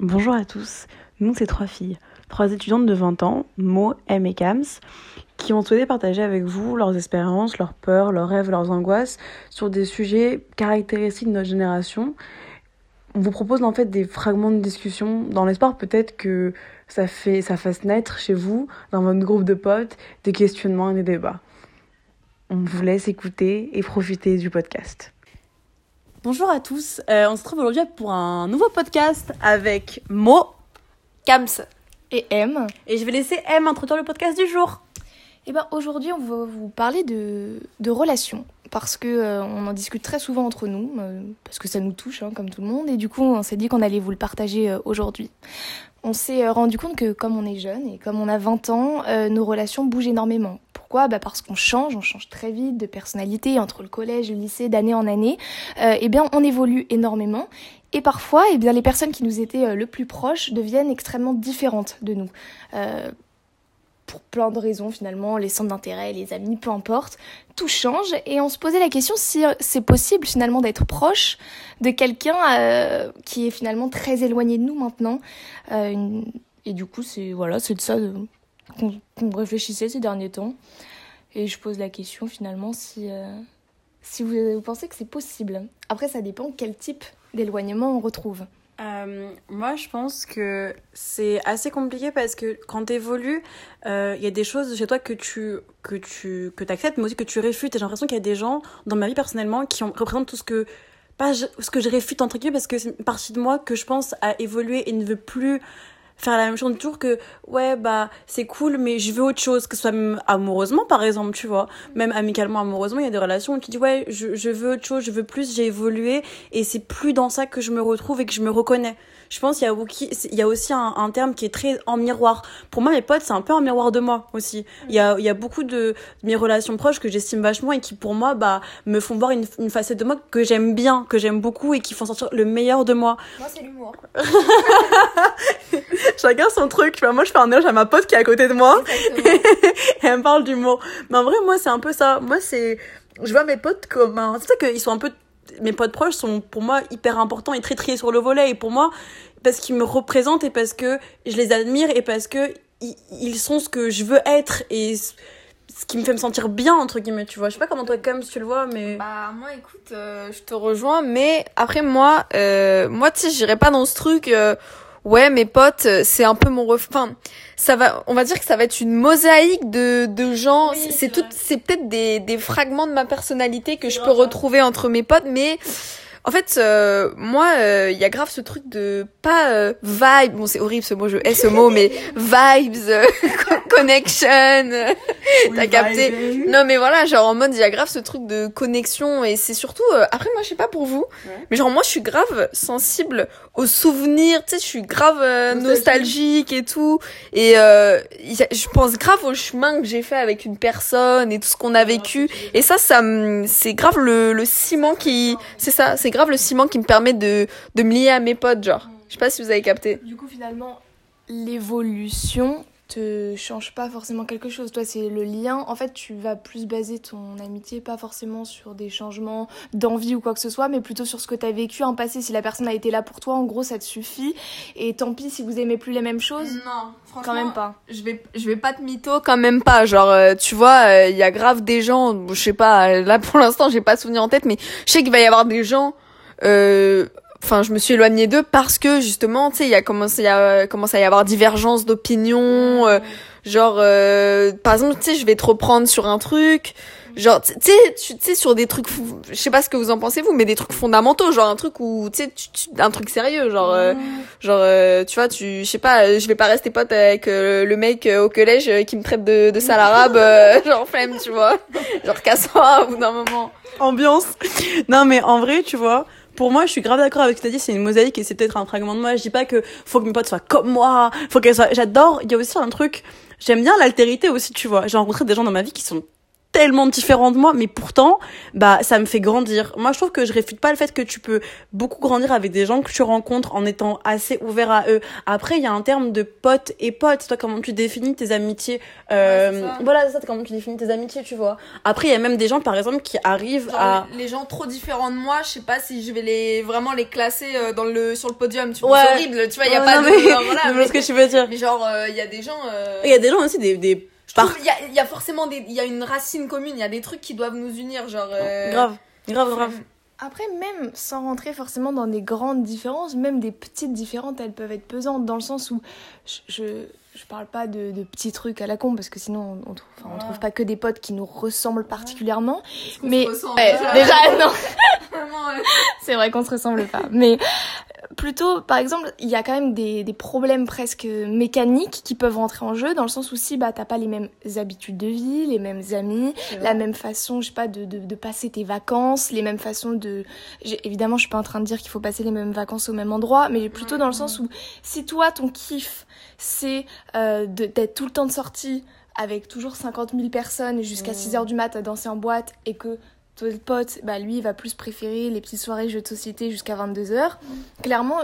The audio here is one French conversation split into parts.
Bonjour à tous, nous c'est trois filles, trois étudiantes de 20 ans, Mo, M et Kams, qui ont souhaité partager avec vous leurs expériences, leurs peurs, leurs rêves, leurs angoisses sur des sujets caractéristiques de notre génération. On vous propose en fait des fragments de discussion dans l'espoir peut-être que ça, fait, ça fasse naître chez vous, dans votre groupe de potes, des questionnements et des débats. On vous laisse écouter et profiter du podcast. Bonjour à tous, euh, on se trouve aujourd'hui pour un nouveau podcast avec Mo, Kams et M. Et je vais laisser M introduire le podcast du jour. Et eh ben aujourd'hui on va vous parler de, de relations parce que euh, on en discute très souvent entre nous euh, parce que ça nous touche hein, comme tout le monde et du coup on s'est dit qu'on allait vous le partager aujourd'hui. On s'est rendu compte que comme on est jeune et comme on a 20 ans, nos relations bougent énormément. Pourquoi bah Parce qu'on change, on change très vite de personnalité entre le collège le lycée d'année en année. Euh, eh bien, on évolue énormément. Et parfois, eh bien, les personnes qui nous étaient euh, le plus proches deviennent extrêmement différentes de nous. Euh, pour plein de raisons finalement, les centres d'intérêt, les amis, peu importe, tout change et on se posait la question si c'est possible finalement d'être proche de quelqu'un qui est finalement très éloigné de nous maintenant. et du coup, c'est voilà, c'est de ça qu'on réfléchissait ces derniers temps. Et je pose la question finalement si, euh, si vous, pensez que c'est possible. Après, ça dépend quel type d'éloignement on retrouve. Euh, moi, je pense que c'est assez compliqué parce que quand tu évolues, euh, il y a des choses chez toi que tu que tu que acceptes, mais aussi que tu réfutes. Et j'ai l'impression qu'il y a des gens dans ma vie personnellement qui représentent tout ce que pas ce que je réfute entre guillemets parce que c'est une partie de moi que je pense a évolué et ne veut plus faire la même chose toujours que ouais bah c'est cool mais je veux autre chose que ce soit même amoureusement par exemple tu vois. Même amicalement amoureusement il y a des relations où tu dis ouais je, je veux autre chose je veux plus j'ai évolué et c'est plus dans ça que je me retrouve et que je me reconnais. Je pense qu'il y a il y a aussi un, un, terme qui est très en miroir. Pour moi mes potes c'est un peu un miroir de moi aussi. Il y a il y a beaucoup de, mes relations proches que j'estime vachement et qui pour moi bah me font voir une, une facette de moi que j'aime bien que j'aime beaucoup et qui font sortir le meilleur de moi. Moi c'est l'humour chacun son truc. Moi je fais un éloge à ma pote qui est à côté de moi. Et elle me parle d'humour. Mais en vrai moi c'est un peu ça. Moi c'est je vois mes potes comme c'est ça qu'ils sont un peu mes potes proches sont pour moi hyper importants et très triés sur le volet. Et pour moi parce qu'ils me représentent et parce que je les admire et parce que ils sont ce que je veux être et ce qui me fait me sentir bien entre guillemets tu vois. Je sais pas comment toi comme tu le vois mais bah moi écoute euh, je te rejoins mais après moi euh, moi tu sais j'irai pas dans ce truc euh, ouais mes potes c'est un peu mon ref enfin ça va on va dire que ça va être une mosaïque de de gens c'est tout c'est peut-être des des fragments de ma personnalité que je peux retrouver entre mes potes mais en fait, euh, moi, il euh, y a grave ce truc de pas euh, vibe. Bon, c'est horrible ce mot, je hais ce mot, mais vibes, connection. T'as capté Non, mais voilà, genre en mode, il y a grave ce truc de connexion et c'est surtout. après, moi, je sais pas pour vous, mais genre moi, je suis grave sensible aux souvenirs. Tu sais, je suis grave nostalgique et tout. Et je pense grave au chemin que j'ai fait avec une personne et tout ce qu'on a vécu. Et ça, ça, c'est grave le, le ciment qui, c'est ça, c'est grave le ciment qui me permet de, de me lier à mes potes, genre. Je sais pas si vous avez capté. Du coup, finalement, l'évolution te change pas forcément quelque chose. Toi, c'est le lien. En fait, tu vas plus baser ton amitié, pas forcément sur des changements d'envie ou quoi que ce soit, mais plutôt sur ce que tu as vécu en passé. Si la personne a été là pour toi, en gros, ça te suffit. Et tant pis si vous aimez plus les mêmes choses. Non, franchement. Quand même pas. Je vais, je vais pas te mytho quand même pas. Genre, euh, tu vois, euh, il y a grave des gens, je sais pas, là pour l'instant, j'ai pas souvenir en tête, mais je sais qu'il va y avoir des gens euh, enfin je me suis éloignée d'eux parce que justement tu sais il y a commencé à commencé à y avoir divergence d'opinion euh, genre euh, par exemple tu sais je vais te reprendre sur un truc genre tu sais tu sais sur des trucs je sais pas ce que vous en pensez vous mais des trucs fondamentaux genre un truc où tu sais un truc sérieux genre genre tu vois tu je sais pas je vais pas rester pote avec le mec au collège qui me traite de de sale arabe genre flemme tu vois. Genre casse-toi au bout d'un moment. Ambiance. Non mais en vrai tu vois pour moi, je suis grave d'accord avec ce que tu as dit, c'est une mosaïque et c'est peut-être un fragment de moi. Je dis pas que faut que mes potes soient comme moi, faut qu'elles soient, j'adore, il y a aussi un truc, j'aime bien l'altérité aussi, tu vois. J'ai rencontré des gens dans ma vie qui sont tellement différents de moi, mais pourtant, bah, ça me fait grandir. Moi, je trouve que je réfute pas le fait que tu peux beaucoup grandir avec des gens que tu rencontres en étant assez ouvert à eux. Après, il y a un terme de pote et pote. Toi, comment tu définis tes amitiés euh, Ouais, c'est ça. Voilà, c'est ça, comment tu définis tes amitiés, tu vois. Après, il y a même des gens, par exemple, qui arrivent Genre, à... les gens trop différents de moi, je sais pas si je vais les vraiment les classer euh, dans le sur le podium. Tu Ouais. c'est horrible. Tu vois, il y a Ouais, pas non, de. mais- genre, voilà, je vois mais, ce que tu veux dire. mais genre, il y a des gens. euh, Il y a des gens aussi, des... des... je par- trouve, il y a, il y a forcément des, il y a une racine commune. Il y a des trucs qui doivent nous unir, genre. euh, Grave, grave, grave. Après, même sans rentrer forcément dans des grandes différences, même des petites différences, elles peuvent être pesantes dans le sens où je, je, je parle pas de, de petits trucs à la con parce que sinon on, on trouve, enfin, on Ouais. trouve pas que des potes qui nous ressemblent particulièrement. Mais se Ouais, déjà déjà non, ouais. c'est vrai qu'on se ressemble pas. Mais plutôt, par exemple, il y a quand même des, des problèmes presque mécaniques qui peuvent rentrer en jeu dans le sens où si bah t'as pas les mêmes habitudes de vie, les mêmes amis, la même façon, je sais pas, de, de, de passer tes vacances, les mêmes façons de... Évidemment, je suis pas en train de dire qu'il faut passer les mêmes vacances au même endroit, mais plutôt dans le sens où si toi, ton kiff, c'est euh, d'être tout le temps de sortie avec toujours 50 000 personnes jusqu'à 6 heures du mat à danser en boîte et que ton pote, bah, lui, il va plus préférer les petites soirées jeux de société jusqu'à 22 heures, clairement,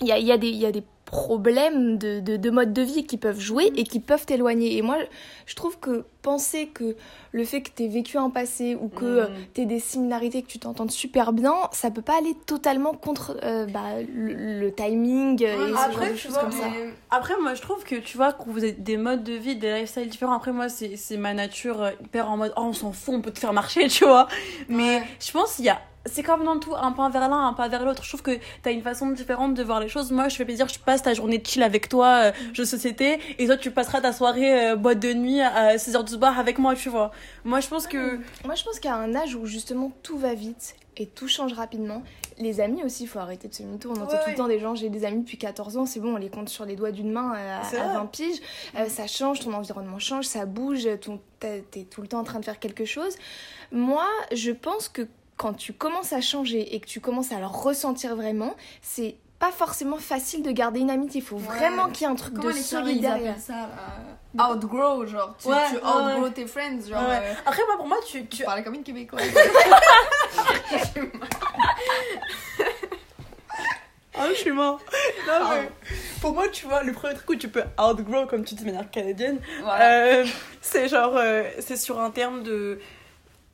il y a, y, y a des problèmes de, de, de mode de vie qui peuvent jouer et qui peuvent t'éloigner. Et moi, je trouve que penser que le fait que tu vécu un passé ou que tu aies des similarités, que tu t'entendes super bien, ça peut pas aller totalement contre euh, bah, le, le timing euh, et ce après, genre de tu choses vois, comme ça. Après, moi, je trouve que tu vois, que vous avez des modes de vie, des lifestyles différents. Après, moi, c'est ma nature euh, hyper en mode, oh, on s'en fout, on peut te faire marcher, tu vois. Mais Ouais. je pense qu'il y a. C'est comme dans tout, un pas vers l'un, un pas vers l'autre. Je trouve que t'as une façon différente de voir les choses. Moi, je fais plaisir, je passe ta journée de chill avec toi, euh, jeu de société, et toi, tu passeras ta soirée euh, boîte de nuit à 6h du soir avec moi, tu vois. Moi, je pense que. Moi, je pense qu'à un âge où justement tout va vite et tout change rapidement, les amis aussi, il faut arrêter de se mytho. On entend Ouais, tout le temps des gens, j'ai des amis depuis 14 ans, c'est bon, on les compte sur les doigts d'une main euh, à, à vrai. 20 piges. Euh, ça change, ton environnement change, ça bouge, t'es tout le temps en train de faire quelque chose. Moi, je pense que quand tu commences à changer et que tu commences à le ressentir vraiment, c'est pas forcément facile de garder une amitié. Il faut Ouais. vraiment qu'il y ait un truc Comment de appellent ça là Outgrow, genre. Tu, Ouais, tu outgrow ouais. tes friends, genre. Ouais. euh, Après, moi, pour moi, tu. Tu tu... parlais comme une québécoise. Ah, je suis mort. Non, mais pour moi, tu vois, le premier truc où tu peux outgrow, comme tu dis de manière canadienne, voilà. Euh, c'est genre, euh, c'est sur un terme de,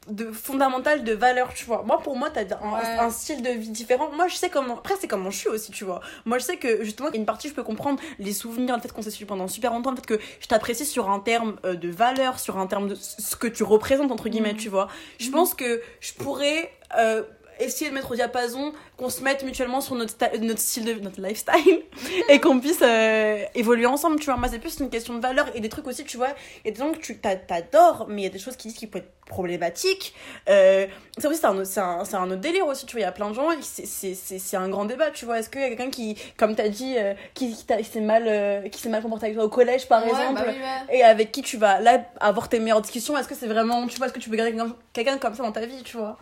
de fondamental de valeur, tu vois. Moi, pour moi, t'as un, Ouais. un style de vie différent. Moi, je sais comment, après, c'est comment je suis aussi, tu vois. Moi, je sais que, justement, il y a une partie, je peux comprendre les souvenirs, le fait qu'on s'est suivi pendant super longtemps, le fait que je t'apprécie sur un terme euh, de valeur, sur un terme de ce que tu représentes, entre guillemets, tu vois. Je pense que je pourrais, euh, essayer de mettre au diapason, qu'on se mette mutuellement sur notre, style de notre lifestyle et qu'on puisse euh, évoluer ensemble, tu vois. Moi, c'est plus une question de valeur et des trucs aussi, tu vois. A des gens que tu t'a- t'adores, mais il y a des choses qui disent qu'ils peuvent être problématiques. Euh, ça aussi, c'est un, c'est un, c'est un autre délire aussi, tu vois. Il y a plein de gens, c'est- c'est c'est- c'est un grand débat, tu vois. Est-ce qu'il y a quelqu'un qui, comme t'as dit, euh, qui, qui, s'est mal, euh, qui s'est mal comporté avec toi au collège, par Ouais, exemple bah oui, ouais. et avec qui tu vas là avoir tes meilleures discussions? Est-ce que c'est vraiment tu vois est-ce que tu peux garder quelqu'un comme ça dans ta vie tu vois?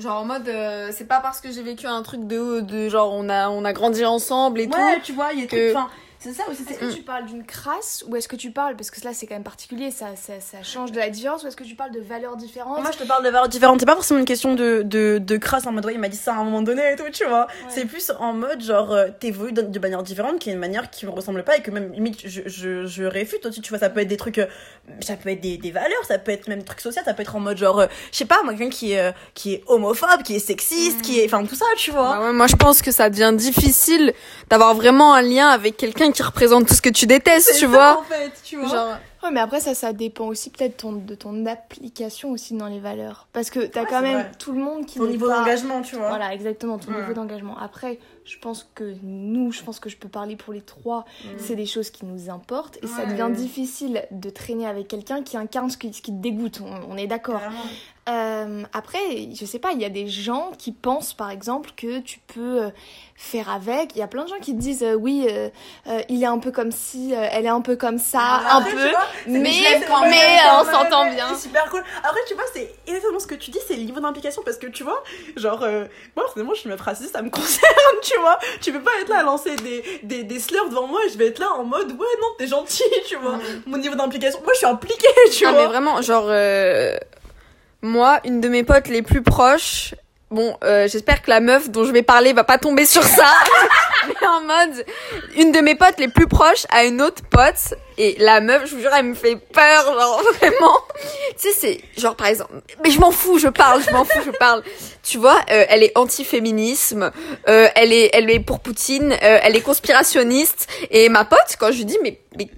Genre en mode, euh, c'est pas parce que j'ai vécu un truc de, de genre on a, on a grandi ensemble et tout. ouais tu vois il y a que- enfin c'est ça aussi Est-ce que tu parles d'une crasse ou est-ce que tu parles, parce que là c'est quand même particulier, ça, ça, ça change de la différence, ou est-ce que tu parles de valeurs différentes? Moi je te parle de valeurs différentes. C'est pas forcément une question de, de, de crasse en mode ouais il m'a dit ça à un moment donné et tout tu vois. C'est plus en mode genre euh, t'évolues de, de manière différente qui est une manière qui me ressemble pas et que même limite je, je, je réfute aussi tu vois. Ça peut être des trucs euh, ça peut être des, des valeurs ça peut être même des trucs sociaux ça peut être en mode genre euh, je sais pas moi quelqu'un qui est euh, qui est homophobe qui est sexiste qui est enfin tout ça tu vois. Bah ouais, moi je pense que ça devient difficile d'avoir vraiment un lien avec quelqu'un qui représente tout ce que tu détestes, tu ça, vois. en fait tu vois Genre, Ouais, mais après ça, ça dépend aussi peut-être ton, de ton application aussi dans les valeurs. Parce que t'as Ouais, quand même vrai. tout le monde qui ton niveau pas- d'engagement tu vois Voilà, exactement, ton Ouais. niveau d'engagement. Après, je pense que nous, je pense que je peux parler pour les trois, c'est des choses qui nous importent et ça devient difficile de traîner avec quelqu'un qui incarne ce qui, ce qui te dégoûte, on, on est d'accord. Euh, après, je sais pas, il y a des gens qui pensent par exemple que tu peux euh, faire avec. Il y a plein de gens qui te disent euh, oui, euh, il est un peu comme ci, euh, elle est un peu comme ça, Ah, un après, peu. vois, mais quand mais on s'entend bien. C'est super cool. Après, tu vois, c'est exactement ce que tu dis, c'est le niveau d'implication parce que tu vois, genre, moi, personnellement, je suis meuf raciste, ça me concerne, tu vois. Tu peux pas être là à lancer des, des, des slurs devant moi et je vais être là en mode, ouais, non, t'es gentil, tu vois. Mon niveau d'implication, moi, je suis impliquée, tu ah, vois. mais vraiment, genre, euh, moi, une de mes potes les plus proches, bon, euh, j'espère que la meuf dont je vais parler va pas tomber sur ça, mais en mode, une de mes potes les plus proches a une autre pote, et la meuf, je vous jure, elle me fait peur, genre, vraiment. Tu sais, c'est, genre, par exemple, mais je m'en fous, je parle, je m'en fous, je parle. Tu vois, euh, elle est anti-féminisme, euh, elle est, elle est pour Poutine, euh, elle est conspirationniste, et ma pote, quand je lui dis, mais, mais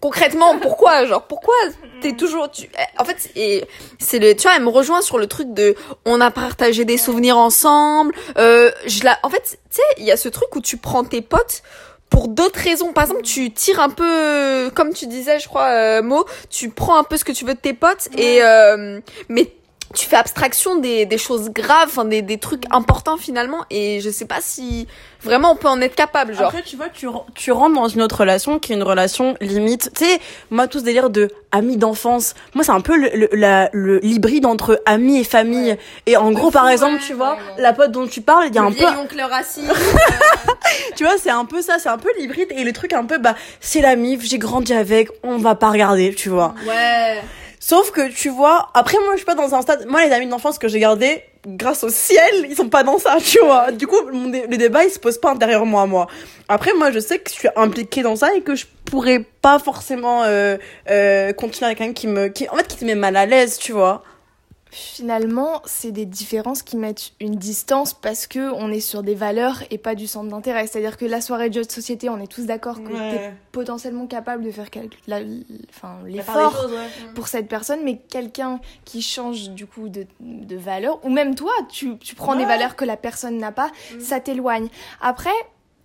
concrètement pourquoi genre pourquoi t'es toujours tu en fait et c'est le tu vois elle me rejoint sur le truc de on a partagé des souvenirs ensemble euh, je la en fait tu sais il y a ce truc où tu prends tes potes pour d'autres raisons. Par exemple tu tires un peu comme tu disais je crois euh, Mo tu prends un peu ce que tu veux de tes potes et euh, mais tu fais abstraction des, des choses graves, enfin des, des trucs importants finalement, et je sais pas si vraiment on peut en être capable, genre. Après, tu vois, tu, ren- tu rentres dans une autre relation qui est une relation limite. Tu sais, moi, tout ce délire de amis d'enfance, moi, c'est un peu le, le, la- le- l'hybride entre amis et famille. Et en gros, par exemple, ouais, tu vois, ouais, la pote dont tu parles, il y a un peu, oncle raciste. tu vois, c'est un peu ça, c'est un peu l'hybride et le truc un peu, bah, c'est la mif, j'ai grandi avec, on va pas regarder, tu vois. ouais. Sauf que tu vois, après moi je suis pas dans un stade, moi les amis d'enfance que j'ai gardés, grâce au ciel, ils sont pas dans ça, tu vois. Du coup, mon le débat il se pose pas intérieur moi, moi. Après moi je sais que je suis impliquée dans ça et que je pourrais pas forcément euh, euh, continuer avec quelqu'un qui me, qui, en fait qui te met mal à l'aise, tu vois. Finalement, c'est des différences qui mettent une distance parce que on est sur des valeurs et pas du centre d'intérêt. C'est-à-dire que la soirée de jeu de société, on est tous d'accord que t'es potentiellement capable de faire la- enfin, l'effort pour cette personne, mais quelqu'un qui change du coup de, de valeur, ou même toi, tu, tu prends des valeurs que la personne n'a pas, Mm. ça t'éloigne. Après,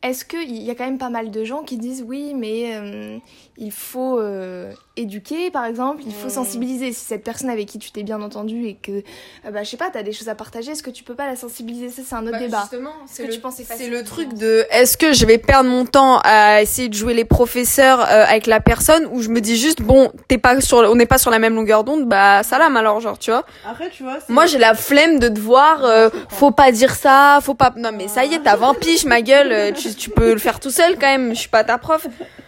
est-ce qu'il y a quand même pas mal de gens qui disent oui, mais euh, il faut euh, éduquer, par exemple, il faut sensibiliser. Si cette personne avec qui tu t'es bien entendu et que, euh, bah, je sais pas, t'as des choses à partager, est-ce que tu peux pas la sensibiliser? Ça, c'est un autre débat. Justement, Est-ce que tu penses que c'est facile? le de truc de est-ce que je vais perdre mon temps à essayer de jouer les professeurs euh, avec la personne ou je me dis juste bon t'es pas sur on n'est pas sur la même longueur d'onde bah salam alors genre tu vois. Après tu vois, moi j'ai la flemme de devoir euh, faut pas dire ça faut pas non mais ça y est t'as 20 piges ma gueule tu, tu peux le faire tout seul quand même je suis pas ta prof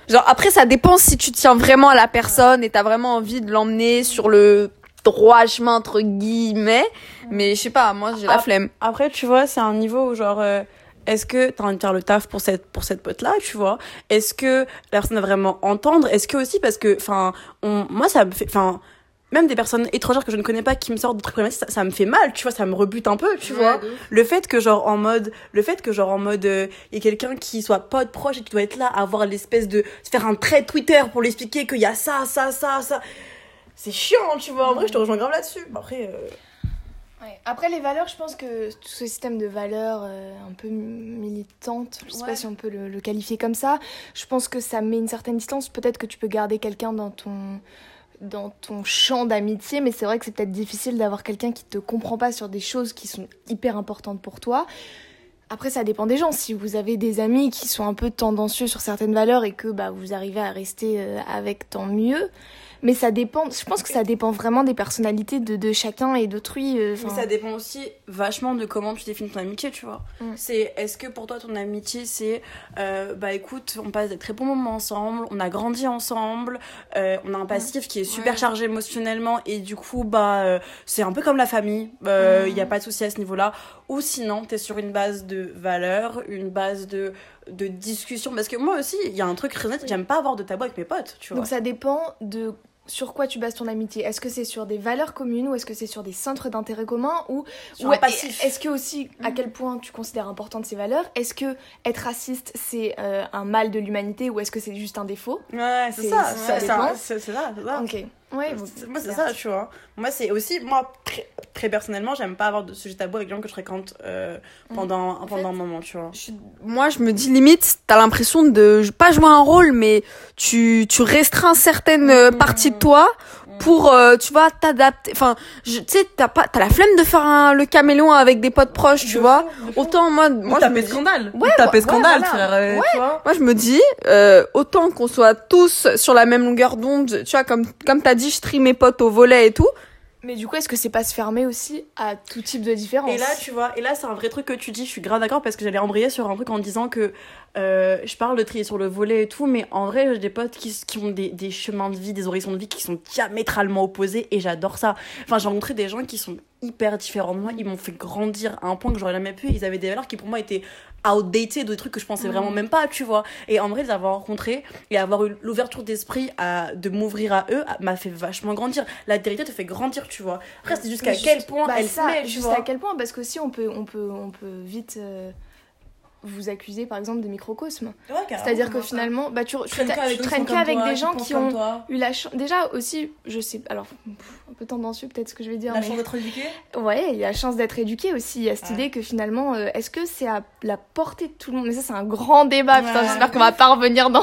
genre après ça dépend si tu tiens vraiment à la personne et t'as vraiment envie de l'emmener sur le droit chemin entre guillemets. Mais je sais pas moi j'ai la flemme. Après, tu vois, c'est un niveau où genre, euh, est-ce que t'as envie de faire le taf pour cette pour cette pote là, tu vois? Est-ce que la personne va vraiment entendre? Est-ce que aussi parce que, enfin, on, moi ça me fait, enfin. Même des personnes étrangères que je ne connais pas qui me sortent de trucs problématiques, ça, ça me fait mal, tu vois, ça me rebute un peu, tu vois. Le fait que genre en mode, le fait que genre en mode, euh, il y a quelqu'un qui soit pote proche et qui doit être là, avoir l'espèce de faire un trait Twitter pour lui expliquer qu'il y a ça, ça, ça, ça. C'est chiant, tu vois. En vrai, je te rejoins grave là-dessus. Après, euh, Ouais. Après les valeurs, je pense que tout ce système de valeurs euh, un peu militante, je sais Ouais. pas si on peut le, le qualifier comme ça, je pense que ça met une certaine distance. Peut-être que tu peux garder quelqu'un dans ton dans ton champ d'amitié, mais c'est vrai que c'est peut-être difficile d'avoir quelqu'un qui te comprend pas sur des choses qui sont hyper importantes pour toi. Après, ça dépend des gens. Si vous avez des amis qui sont un peu tendancieux sur certaines valeurs et que bah, vous arrivez à rester euh, avec, tant mieux. Mais ça dépend, je pense que ça dépend vraiment des personnalités de, de chacun et d'autrui. euh, Mais ça dépend aussi vachement de comment tu définis ton amitié, tu vois. Mm. C'est est-ce que pour toi ton amitié c'est euh, bah écoute, on passe des très bons moments ensemble, on a grandi ensemble, euh, on a un passif qui est super Ouais. chargé émotionnellement et du coup bah euh, c'est un peu comme la famille, il euh, Mm. y a pas de souci à ce niveau-là. Ou sinon t'es sur une base de valeurs, une base de de discussion parce que moi aussi il y a un truc très net, j'aime pas avoir de tabou avec mes potes, tu vois. Donc ça dépend de sur quoi tu bases ton amitié? Est-ce que c'est sur des valeurs communes ou est-ce que c'est sur des centres d'intérêt commun ou ou. Est-ce que aussi à Mm. quel point tu considères importantes ces valeurs? Est-ce que être raciste c'est euh, un mal de l'humanité ou est-ce que c'est juste un défaut? Ouais, c'est C'est- ça, ça c'est ça, ça. Ok. Ouais. Moi, c'est ça, tu vois. Moi, c'est aussi, moi, très, très personnellement, j'aime pas avoir de sujet tabou avec les gens que je fréquente euh, pendant, pendant un moment, tu vois. Je moi je me dis limite t'as l'impression de pas jouer un rôle mais tu tu restreins certaines euh, parties de toi pour euh, tu vois t'adapter enfin je- tu sais t'as pas t'as la flemme de faire un, le caméléon avec des potes proches tu vois autant moi moi je me dis scandale. Ouais, taper ouais, scandale, voilà. frère. euh, tu vois. moi je me dis euh, autant qu'on soit tous sur la même longueur d'onde tu vois comme comme t'as dit je trie mes potes au volet et tout Mais du coup, est-ce que c'est pas se fermer aussi à tout type de différence Et là, tu vois, et là, c'est un vrai truc que tu dis, je suis grave d'accord parce que j'allais embrayer sur un truc en disant que euh, je parle de trier sur le volet et tout, mais en vrai, j'ai des potes qui, qui ont des, des chemins de vie, des horizons de vie qui sont diamétralement opposés et j'adore ça. Enfin, j'ai rencontré des gens qui sont hyper différents de moi, ils m'ont fait grandir à un point que j'aurais jamais pu. Ils avaient des valeurs qui pour moi étaient outdated, des trucs que je pensais vraiment même pas, tu vois. Et en vrai, les avoir rencontrés et avoir eu l'ouverture d'esprit à de m'ouvrir à eux m'a fait vachement grandir. La vérité te fait grandir, tu vois. Après, c'est jusqu'à quel point bah, elle ça, se met, tu juste vois. à quel point parce qu'aussi on peut on peut on peut vite euh, vous accuser par exemple de microcosme. C'est-à-dire que finalement bah tu, tu traînes t'a- qu'avec tu des traînes gens comme qu'avec toi, des qui gens qui ont toi. eu la chance déjà aussi je sais alors pff, un peu tendancieux peut-être ce que je vais dire La mais- chance d'être éduqué? Ouais, il y a la chance d'être éduqué aussi. Il y a cette Ouais. idée que finalement, euh, est-ce que c'est à la portée de tout le monde? Mais ça, c'est un grand débat. Putain, j'espère qu'on va pas revenir dans,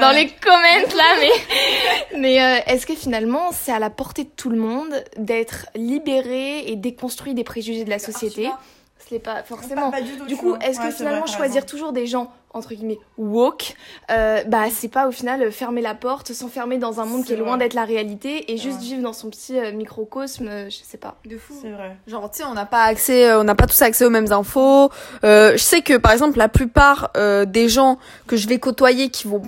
dans les comments là. Mais, mais euh, est-ce que finalement, c'est à la portée de tout le monde d'être libéré et déconstruit des préjugés de la société? Ce n'est pas forcément. Du coup, est-ce que finalement choisir toujours des gens entre guillemets woke, euh, bah c'est pas au final euh, fermer la porte, s'enfermer dans un monde qui est loin d'être la réalité et juste Ouais. vivre dans son petit euh, microcosme, euh, je sais pas. De fou. C'est vrai. Genre, tu sais, on n'a pas accès, euh, on n'a pas tous accès aux mêmes infos. Euh, je sais que, par exemple, la plupart euh, des gens que je vais côtoyer qui vont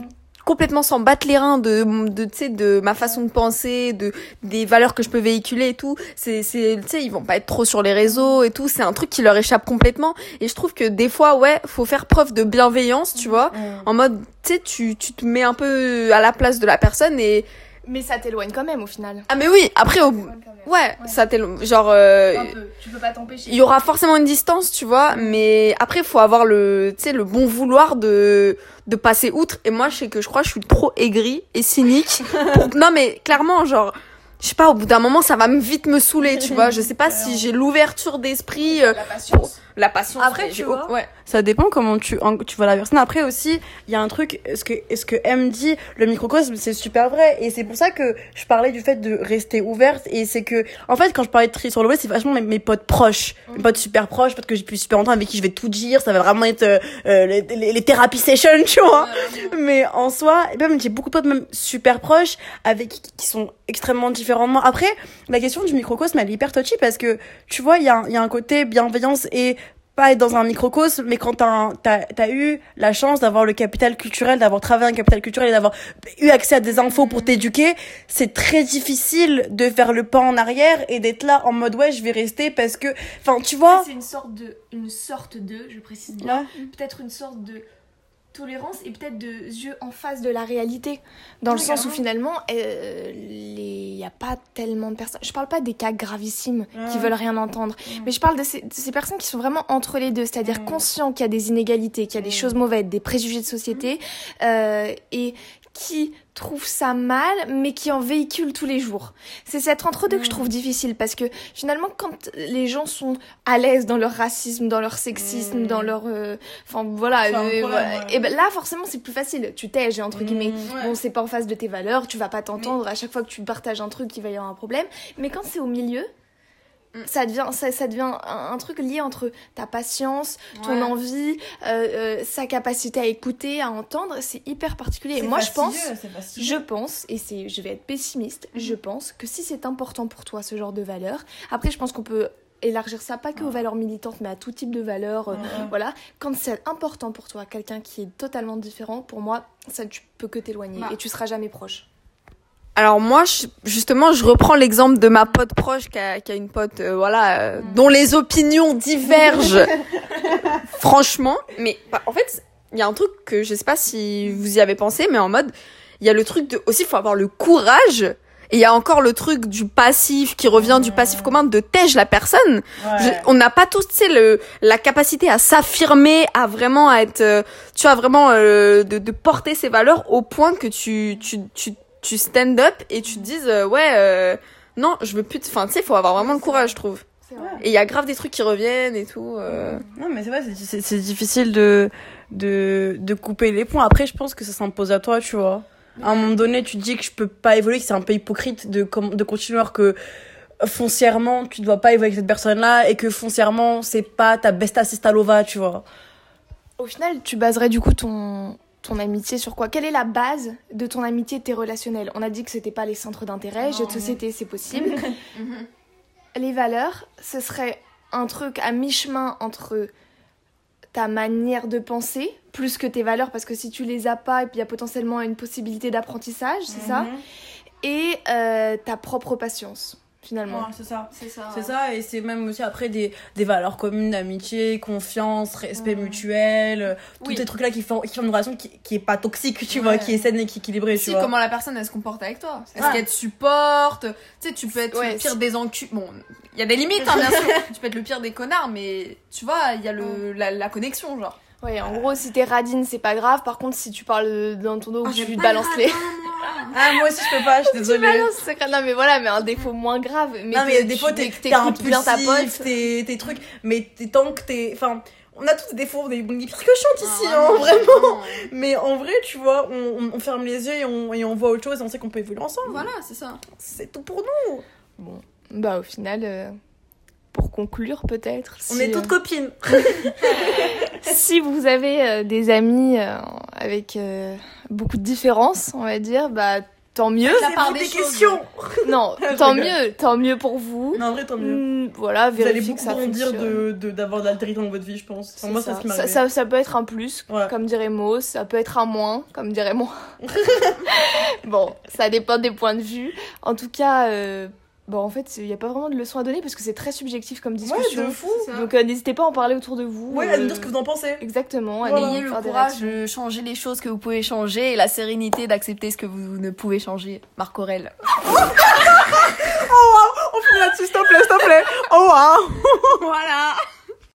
complètement s'en battre les reins de, de, tu sais, de ma façon de penser, de, des valeurs que je peux véhiculer et tout, c'est, c'est, tu sais, ils vont pas être trop sur les réseaux et tout, c'est un truc qui leur échappe complètement. Et je trouve que des fois, ouais, faut faire preuve de bienveillance, tu vois, en mode, tu sais, tu, tu te mets un peu à la place de la personne et, Mais ça t'éloigne quand même au final. ah mais oui, après, au... ouais, ça t'est, genre, euh, peu. Tu peux pas t'empêcher. il y aura forcément une distance, tu vois, mais après faut avoir le, tu sais, le bon vouloir de de passer outre. Et moi, je sais que je crois que je suis trop aigrie et cynique. Non, mais clairement, genre, je sais pas, au bout d'un moment, ça va me vite me saouler, tu vois. Je sais pas si j'ai l'ouverture d'esprit, euh, La patience. la patience. Après, tu vois, ouais. Ça dépend comment tu, en- tu vois la personne. Après aussi, il y a un truc, ce que, ce que M dit, le microcosme, c'est super vrai. Et c'est pour ça que je parlais du fait de rester ouverte. Et c'est que, en fait, quand je parlais de tri sur le web, c'est vachement mes, mes potes proches. Mes potes super proches, parce que j'ai pu super longtemps avec qui je vais tout dire. Ça va vraiment être euh, euh, les, les, les thérapies sessions, tu vois. Mais en soi, et même j'ai beaucoup de potes même super proches avec qui, qui sont extrêmement moi. Après, la question du microcosme, elle est hyper touchy parce que tu vois, il y a, un- il y a un côté bienveillance et pas être dans un microcosme, mais quand t'as t'as eu la chance d'avoir le capital culturel, d'avoir travaillé un capital culturel et d'avoir eu accès à des infos pour t'éduquer, c'est très difficile de faire le pas en arrière et d'être là en mode ouais, je vais rester parce que, enfin, tu vois. C'est une sorte de, une sorte de, je précise Ouais. bien, peut-être une sorte de tolérance et peut-être de yeux en face de la réalité. Dans le sens où finalement, euh, il n'y a pas tellement de personnes. Je parle pas des cas gravissimes qui Ouais. veulent rien entendre, mais je parle de ces, de ces personnes qui sont vraiment entre les deux, c'est-à-dire Mm. conscients qu'il y a des inégalités, qu'il y a des choses mauvaises, des préjugés de société, euh, et qui trouvent ça mal, mais qui en véhiculent tous les jours. C'est cet entre-deux que je Mm. trouve difficile parce que finalement, quand les gens sont à l'aise dans leur racisme, dans leur sexisme, Mm. dans leur, euh, enfin voilà, euh, voilà. ouais. et ben là forcément c'est plus facile. Tu t'aiges entre guillemets. Mm, Bon, c'est pas en face de tes valeurs, tu vas pas t'entendre à chaque fois que tu partages un truc, il va y avoir un problème. Mais quand c'est au milieu. Mm. Ça devient, ça, ça devient un, un truc lié entre ta patience, ton Ouais. envie, euh, euh, sa capacité à écouter, à entendre. C'est hyper particulier. Et moi, je pense, je pense, et c'est, je vais être pessimiste, Mhm. je pense que si c'est important pour toi ce genre de valeurs, après je pense qu'on peut élargir ça pas que aux valeurs militantes, mais à tout type de valeurs. euh, Voilà, quand c'est important pour toi, quelqu'un qui est totalement différent, pour moi, ça tu peux que t'éloigner Bah. et tu seras jamais proche. Alors moi, je- justement, je reprends l'exemple de ma pote proche qui a, qui a une pote, euh, voilà, euh, dont les opinions divergent. franchement, mais bah, en fait, il y a un truc que je sais pas si vous y avez pensé, mais en mode, il y a le truc de aussi, il faut avoir le courage. Et il y a encore le truc du passif qui revient du passif commun de tège la personne? Je- on n'a pas tous, tu sais, le la capacité à s'affirmer, à vraiment être, euh, tu vois, vraiment euh, de, de porter ses valeurs au point que tu tu tu tu stand up et tu te dises euh, ouais euh, non je veux plus, te- enfin tu sais, faut avoir vraiment le courage, je trouve. C'est vrai. Et il y a grave des trucs qui reviennent et tout. euh. Non, mais c'est vrai, c'est- c'est c'est difficile de, de, de couper les points. Après, je pense que ça s'impose à toi, tu vois. À un moment donné, tu te dis que je peux pas évoluer, que c'est un peu hypocrite de, de continuer alors que foncièrement, tu dois pas évoluer avec cette personne-là et que foncièrement, c'est pas ta besta sestalova, tu vois. Au final, tu baserais du coup ton ton amitié sur quoi? Quelle est la base de ton amitié et de tes relationnels? On a dit que c'était pas les centres d'intérêt, jeux de société, c'est possible. les valeurs, ce serait un truc à mi-chemin entre ta manière de penser plus que tes valeurs parce que si tu les as pas et puis il y a potentiellement une possibilité d'apprentissage, c'est ça? Mhm. Et euh, ta propre patience finalement. Ouais, c'est ça. C'est ça. C'est ça, et c'est même aussi après des, des valeurs communes d'amitié, confiance, respect mutuel, euh, tous Oui. ces trucs-là qui font, qui font une relation qui, qui est pas toxique, tu Ouais. vois, qui est saine et qui est équilibrée, tu Si, vois. comment la personne elle se comporte avec toi? Est-ce Ouais. qu'elle te supporte? Tu sais, tu peux être Ouais, le pire des encul. Bon, il y a des limites, hein, bien sûr. tu peux être le pire des connards, mais tu vois, il y a le, la, la connexion, genre. Ouais, en gros, si t'es radine, c'est pas grave. Par contre, si tu parles dans ton dos, Ah, tu balances les. Ah, moi aussi, je peux pas, je suis Tu désolée. secret. Non, mais voilà, mais un défaut moins grave. Mais, non, mais t'es- des tu- fois, dès t'es que t'es t'écoutes bien ta pote. t'es tes trucs, mais t'es tant que t'es. Enfin, on a tous des défauts, on est on est pire que chiante ici, Ah, hein, vraiment. Mais en vrai, tu vois, on, on- on ferme les yeux et on, et on voit autre chose et on sait qu'on peut évoluer ensemble. Voilà, c'est ça. C'est tout pour nous. Bah, au final, euh, pour conclure, peut-être. On si, est toutes euh, copines. si vous avez euh, des amis euh, avec euh, beaucoup de différences, on va dire, bah, tant mieux. La part des questions. Non, tant mieux, tant mieux pour vous. Non, en vrai, tant mieux. Hmm, voilà, vérifiez que ça de de- d'avoir de l'altérité dans votre vie, je pense. Enfin, C'est moi, ça. c'est ce qui m'est ça, arrivé. ça, ça peut être un plus, Ouais. comme dirait Mo, ça peut être un moins, comme dirait moi. bon, ça dépend des points de vue. En tout cas, euh, bon, en fait, il n'y a pas vraiment de leçon à donner parce que c'est très subjectif comme Ouais, discussion. de fou. Donc euh, n'hésitez pas à en parler autour de vous. Ouais, euh, à nous dire ce que vous en pensez. Exactement, Voilà. Ayez le courage de changer les choses que vous pouvez changer et la sérénité d'accepter ce que vous ne pouvez changer. Marc Aurel. On finit là-dessus, s'il te plaît, s'il te plaît. Oh, wow. Voilà